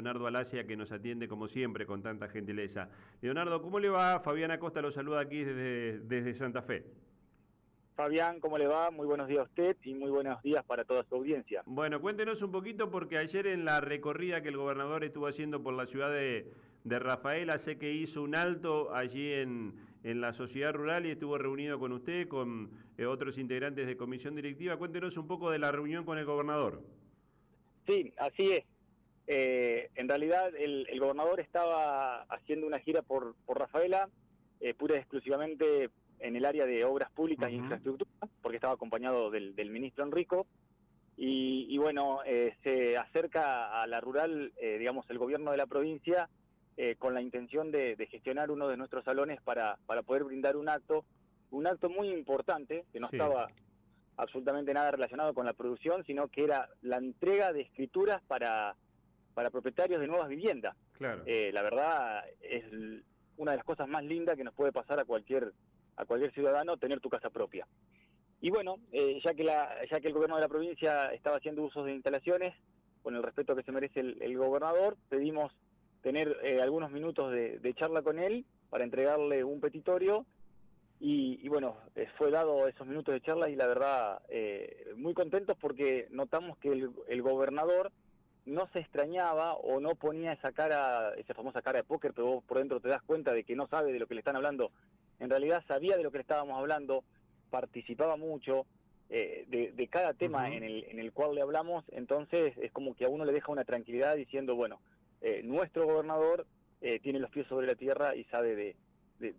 Leonardo Alasia, que nos atiende como siempre con tanta gentileza. Leonardo, ¿cómo le va? Fabián Acosta lo saluda aquí desde, desde Santa Fe. Fabián, ¿cómo le va? Muy buenos días a usted y muy buenos días para toda su audiencia. Bueno, cuéntenos un poquito porque ayer en la recorrida que el gobernador estuvo haciendo por la ciudad de, de Rafaela, sé que hizo un alto allí en, en, la sociedad rural y estuvo reunido con usted, con eh, otros integrantes de comisión directiva. Cuéntenos un poco de la reunión con el gobernador. Sí, así es. Eh, en realidad el, el, gobernador estaba haciendo una gira por, por Rafaela, eh, pura y exclusivamente en el área de obras públicas uh -huh. e infraestructura, porque estaba acompañado del, del ministro Enrico. Y, y bueno, eh, se acerca a la rural, eh, digamos, el gobierno de la provincia eh, con la intención de, de, gestionar uno de nuestros salones para, para poder brindar un acto, un acto muy importante, que no sí. estaba absolutamente nada relacionado con la producción, sino que era la entrega de escrituras para para propietarios de nuevas viviendas. Claro. Eh, la verdad es una de las cosas más lindas que nos puede pasar a cualquier a cualquier ciudadano tener tu casa propia. Y bueno, eh, ya que la ya que el gobierno de la provincia estaba haciendo usos de instalaciones con el respeto que se merece el, el gobernador, pedimos tener eh, algunos minutos de, de, charla con él para entregarle un petitorio y, y bueno, eh, fue dado esos minutos de charla y la verdad muy contentos porque notamos que el, el gobernador no se extrañaba o no ponía esa cara, esa famosa cara de póker, pero vos por dentro te das cuenta de que no sabe de lo que le están hablando. En realidad sabía de lo que le estábamos hablando, participaba mucho eh, de, de, cada tema uh -huh. en, el, en el cual le hablamos, entonces es como que a uno le deja una tranquilidad diciendo, bueno, eh, nuestro gobernador eh, tiene los pies sobre la tierra y sabe de, de,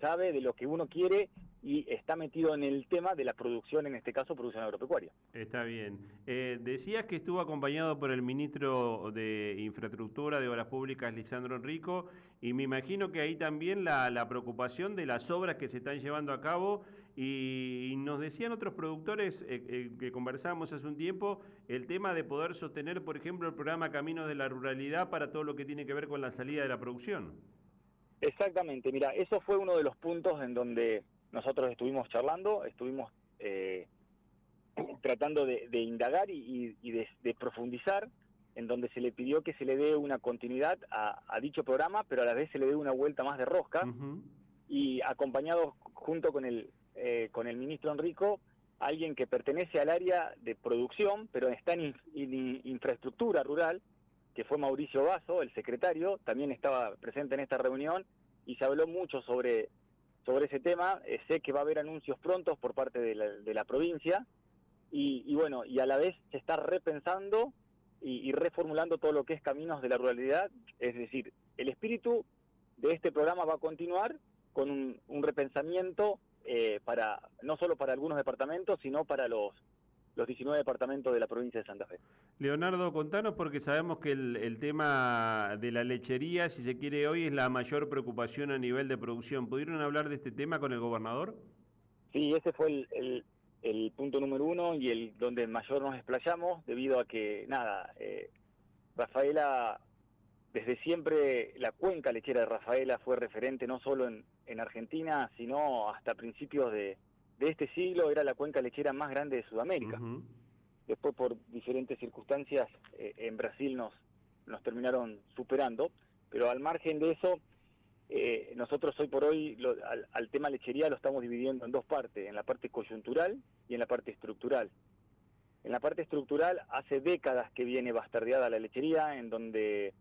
sabe de lo que uno quiere y está metido en el tema de la producción, en este caso producción agropecuaria. Está bien. Eh, decías que estuvo acompañado por el ministro de Infraestructura de Obras Públicas, Lisandro Enrico, y me imagino que ahí también la, la preocupación de las obras que se están llevando a cabo, y, y nos decían otros productores eh, eh, que conversábamos hace un tiempo, el tema de poder sostener, por ejemplo, el programa Caminos de la Ruralidad para todo lo que tiene que ver con la salida de la producción. Exactamente, mira, eso fue uno de los puntos en donde nosotros estuvimos charlando, estuvimos eh, tratando de, de, indagar y, y de, de, profundizar, en donde se le pidió que se le dé una continuidad a, a, dicho programa, pero a la vez se le dé una vuelta más de rosca, uh -huh. y acompañado junto con el, eh, con el ministro Enrico, alguien que pertenece al área de producción, pero está en, in, infraestructura rural, que fue Mauricio Vaso, el secretario, también estaba presente en esta reunión, y se habló mucho sobre sobre ese tema. Eh, sé que va a haber anuncios prontos por parte de la, de la provincia y, y, bueno, y a la vez se está repensando y, reformulando todo lo que es caminos de la ruralidad. Es decir, el espíritu de este programa va a continuar con un, un repensamiento eh, para no solo para algunos departamentos, sino para los los 19 departamentos de la provincia de Santa Fe. Leonardo, contanos porque sabemos que el, el, tema de la lechería, si se quiere hoy, es la mayor preocupación a nivel de producción. ¿Pudieron hablar de este tema con el gobernador? Sí, ese fue el, el, el punto número uno y el donde mayor nos explayamos, debido a que, nada, eh, Rafaela, desde siempre la cuenca lechera de Rafaela fue referente no solo en, en Argentina, sino hasta principios de de este siglo era la cuenca lechera más grande de Sudamérica. Uh -huh. Después, por diferentes circunstancias, eh, en Brasil nos, nos terminaron superando, pero al margen de eso, eh, nosotros hoy por hoy lo, al, al, tema lechería lo estamos dividiendo en dos partes, en la parte coyuntural y en la parte estructural. En la parte estructural, hace décadas que viene bastardeada la lechería, en donde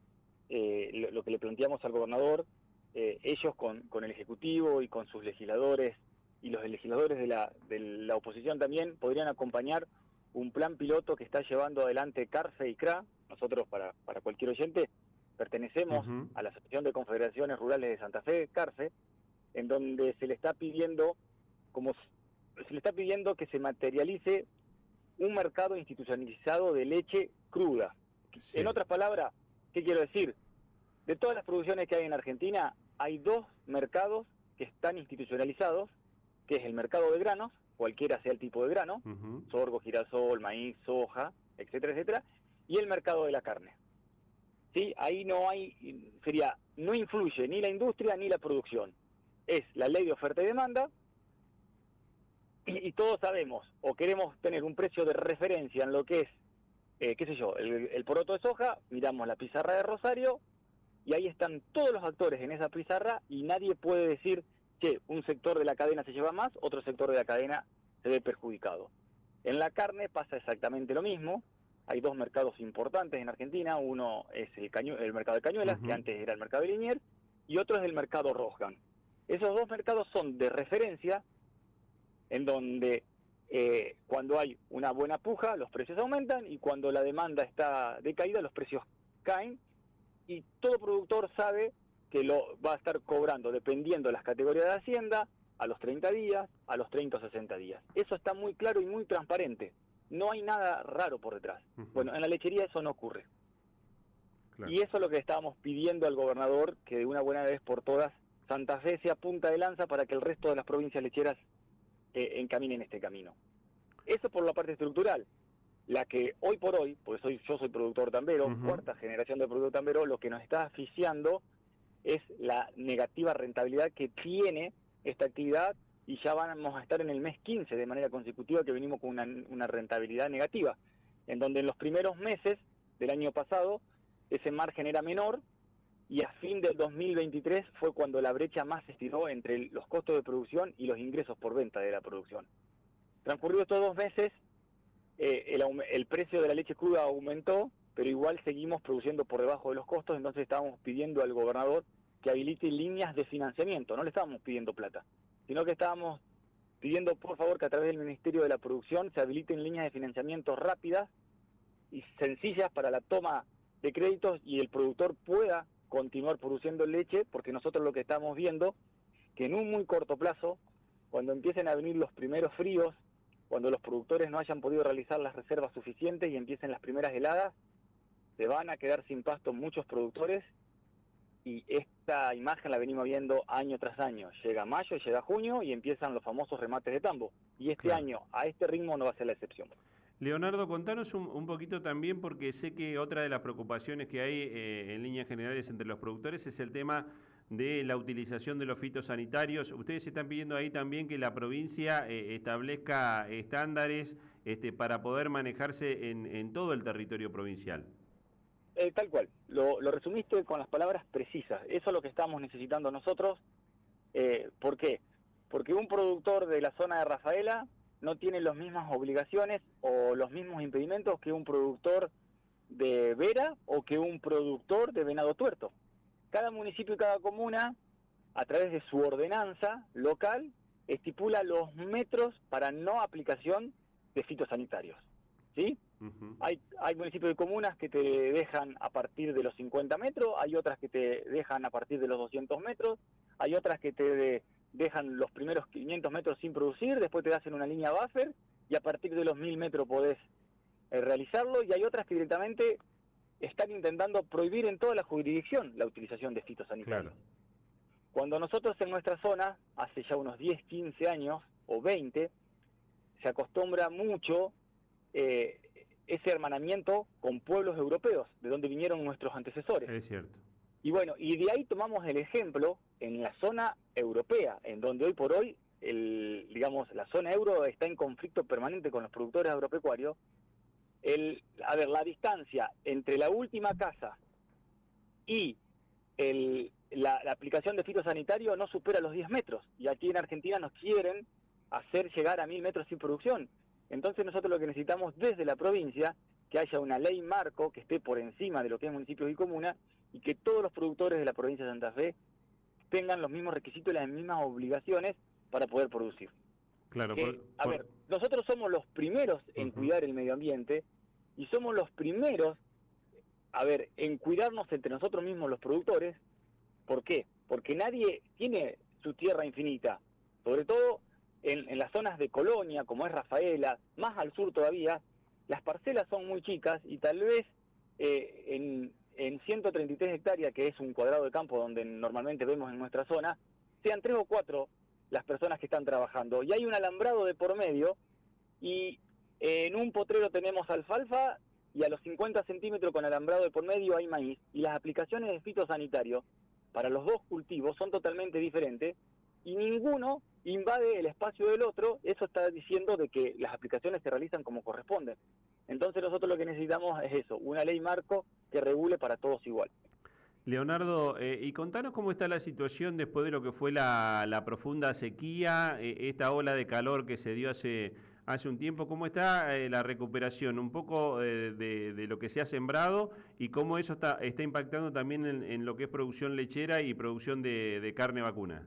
eh, lo, lo, que le planteamos al gobernador, eh, ellos con, con el Ejecutivo y con sus legisladores y los legisladores de la, de la oposición también podrían acompañar un plan piloto que está llevando adelante CARFE y CRA. Nosotros, para, para cualquier oyente, pertenecemos uh -huh. a la Asociación de Confederaciones Rurales de Santa Fe, CARFE, en donde se le está pidiendo, como se le está pidiendo que se materialice un mercado institucionalizado de leche cruda. Sí. En otras palabras, ¿qué quiero decir? De todas las producciones que hay en Argentina, hay dos mercados que están institucionalizados, que es el mercado de granos, cualquiera sea el tipo de grano, uh -huh. sorgo, girasol, maíz, soja, etcétera, etcétera, y el mercado de la carne. ¿Sí? Ahí no hay, sería, no influye ni la industria ni la producción. Es la ley de oferta y demanda, y, y todos sabemos, o queremos tener un precio de referencia en lo que es eh, qué sé yo, el, el poroto de soja, miramos la pizarra de Rosario y ahí están todos los actores en esa pizarra y nadie puede decir que un sector de la cadena se lleva más, otro sector de la cadena se ve perjudicado. En la carne pasa exactamente lo mismo. Hay dos mercados importantes en Argentina. Uno es el, el mercado de Cañuelas, que antes era el mercado de Liniers, y otro es el mercado Rosgan. Esos dos mercados son de referencia, en donde eh, cuando hay una buena puja, los precios aumentan, y cuando la demanda está decaída, los precios caen, y todo productor sabe que lo va a estar cobrando dependiendo de las categorías de Hacienda, a los 30 días, a los 30 o 60 días. Eso está muy claro y muy transparente. No hay nada raro por detrás. Bueno, en la lechería eso no ocurre. Y eso es lo que estábamos pidiendo al gobernador, que de una buena vez por todas Santa Fe sea punta de lanza para que el resto de las provincias lecheras eh, encaminen este camino. Eso por la parte estructural. La que hoy por hoy, porque soy, yo soy productor tambero, cuarta generación de productor tambero, lo que nos está asfixiando es la negativa rentabilidad que tiene esta actividad y ya vamos a estar en el mes 15 de manera consecutiva que venimos con una, rentabilidad negativa, en donde en los primeros meses del año pasado ese margen era menor y a fin del 2023 fue cuando la brecha más se estiró entre los costos de producción y los ingresos por venta de la producción. Transcurridos estos dos meses, eh, el, el precio de la leche cruda aumentó, pero igual seguimos produciendo por debajo de los costos, entonces estábamos pidiendo al gobernador que habilite líneas de financiamiento. No le estábamos pidiendo plata, sino que estábamos pidiendo por favor que a través del Ministerio de la Producción se habiliten líneas de financiamiento rápidas y sencillas para la toma de créditos y el productor pueda continuar produciendo leche, porque nosotros lo que estamos viendo, que en un muy corto plazo, cuando empiecen a venir los primeros fríos, cuando los productores no hayan podido realizar las reservas suficientes y empiecen las primeras heladas, se van a quedar sin pasto muchos productores y esta imagen la venimos viendo año tras año. Llega mayo, llega junio y empiezan los famosos remates de tambo. Y este año, a este ritmo, no va a ser la excepción. Leonardo, contanos un, poquito también, porque sé que otra de las preocupaciones que hay eh, en líneas generales entre los productores es el tema de la utilización de los fitosanitarios. Ustedes están pidiendo ahí también que la provincia eh, establezca estándares este, para poder manejarse en todo el territorio provincial. Eh, tal cual, lo, resumiste con las palabras precisas. Eso es lo que estamos necesitando nosotros. Eh, ¿Por qué? Porque un productor de la zona de Rafaela no tiene las mismas obligaciones o los mismos impedimentos que un productor de Vera o que un productor de Venado Tuerto. Cada municipio y cada comuna, a través de su ordenanza local, estipula los metros para no aplicación de fitosanitarios. ¿Sí? hay, hay municipios y comunas que te dejan a partir de los 50 metros, hay otras que te dejan a partir de los 200 metros, hay otras que te dejan los primeros 500 metros sin producir, después te hacen una línea buffer y a partir de los 1000 metros podés eh, realizarlo y hay otras que directamente están intentando prohibir en toda la jurisdicción la utilización de fitosanitarios. Cuando nosotros en nuestra zona, hace ya unos 10, 15 años o 20, se acostumbra mucho eh, ese hermanamiento con pueblos europeos, de donde vinieron nuestros antecesores. Es cierto. Y bueno, y de ahí tomamos el ejemplo en la zona europea, en donde hoy por hoy, el, digamos, la zona euro está en conflicto permanente con los productores agropecuarios. El, a ver, la distancia entre la última casa y el, la, la, aplicación de fitosanitario no supera los 10 metros. Y aquí en Argentina nos quieren hacer llegar a 1000 metros sin producción. Entonces nosotros lo que necesitamos desde la provincia, que haya una ley marco que esté por encima de lo que es municipios y comunas y que todos los productores de la provincia de Santa Fe tengan los mismos requisitos y las mismas obligaciones para poder producir. Claro, a ver, nosotros somos los primeros en cuidar el medio ambiente y somos los primeros, a ver, en cuidarnos entre nosotros mismos los productores. ¿Por qué? Porque nadie tiene su tierra infinita. Sobre todo en, las zonas de Colonia, como es Rafaela, más al sur todavía, las parcelas son muy chicas y tal vez eh, en, en 133 hectáreas, que es un cuadrado de campo donde normalmente vemos en nuestra zona, sean tres o cuatro las personas que están trabajando. Y hay un alambrado de por medio y en un potrero tenemos alfalfa y a los 50 centímetros con alambrado de por medio hay maíz. Y las aplicaciones de fitosanitario para los dos cultivos son totalmente diferentes y ninguno invade el espacio del otro, eso está diciendo de que las aplicaciones se realizan como corresponden. Entonces nosotros lo que necesitamos es eso, una ley marco que regule para todos igual. Leonardo, eh, y contanos cómo está la situación después de lo que fue la, profunda sequía, eh, esta ola de calor que se dio hace, hace un tiempo, ¿cómo está eh, la recuperación? Un poco de, lo que se ha sembrado y cómo eso está, está impactando también en, lo que es producción lechera y producción de, carne vacuna.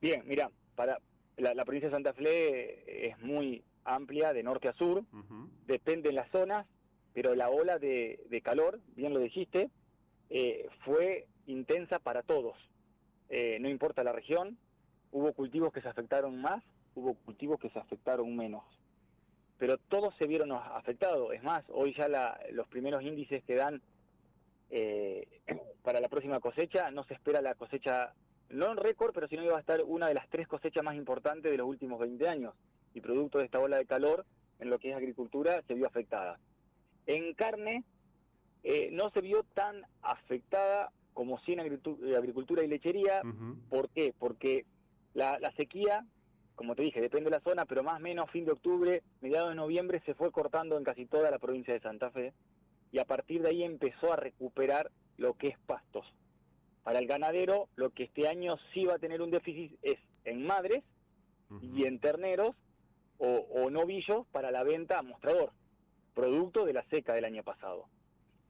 Bien, mira, para la, provincia de Santa Fe es muy amplia de norte a sur, depende de las zonas, pero la ola de, de calor, bien lo dijiste, eh, fue intensa para todos. Eh, no importa la región, hubo cultivos que se afectaron más, hubo cultivos que se afectaron menos. Pero todos se vieron afectados. Es más, hoy ya los primeros índices que dan eh, para la próxima cosecha, no se espera la cosecha, no en récord, pero sino que va a estar una de las tres cosechas más importantes de los últimos 20 años. Y producto de esta ola de calor, en lo que es agricultura, se vio afectada. En carne, eh, no se vio tan afectada como si en agricultura y lechería. ¿Por qué? Porque la, sequía, como te dije, depende de la zona, pero más o menos fin de octubre, mediados de noviembre, se fue cortando en casi toda la provincia de Santa Fe y a partir de ahí empezó a recuperar lo que es pastos. Para el ganadero, lo que este año sí va a tener un déficit es en madres y en terneros o, o novillos para la venta a mostrador, producto de la seca del año pasado.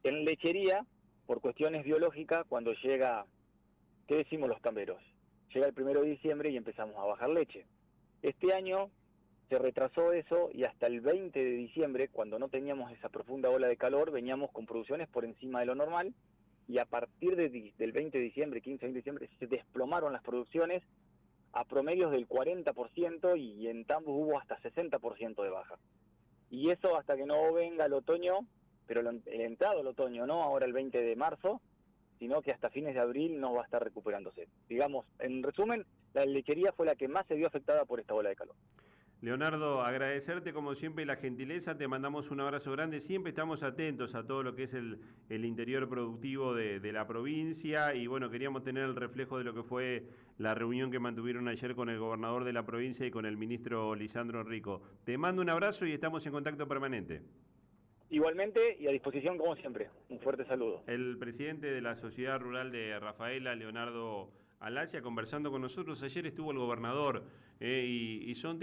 En lechería, por cuestiones biológicas, cuando llega, ¿qué decimos los camberos? Llega el primero de diciembre y empezamos a bajar leche. Este año se retrasó eso y hasta el 20 de diciembre, cuando no teníamos esa profunda ola de calor, veníamos con producciones por encima de lo normal y a partir del 20 de diciembre, 15 de diciembre, se desplomaron las producciones a promedios del 40% y en Tambos hubo hasta 60% de baja. Y eso hasta que no venga el otoño pero el, entrado el otoño, no ahora el 20 de marzo, sino que hasta fines de abril no va a estar recuperándose. Digamos, en resumen, la lechería fue la que más se vio afectada por esta ola de calor. Leonardo, agradecerte como siempre la gentileza, te mandamos un abrazo grande, siempre estamos atentos a todo lo que es el, interior productivo de, de, la provincia y bueno, queríamos tener el reflejo de lo que fue la reunión que mantuvieron ayer con el gobernador de la provincia y con el ministro Lisandro Rico. Te mando un abrazo y estamos en contacto permanente. Igualmente y a disposición como siempre. Un fuerte saludo. El presidente de la Sociedad Rural de Rafaela, Leonardo Alacia, conversando con nosotros. Ayer estuvo el gobernador eh, y, y son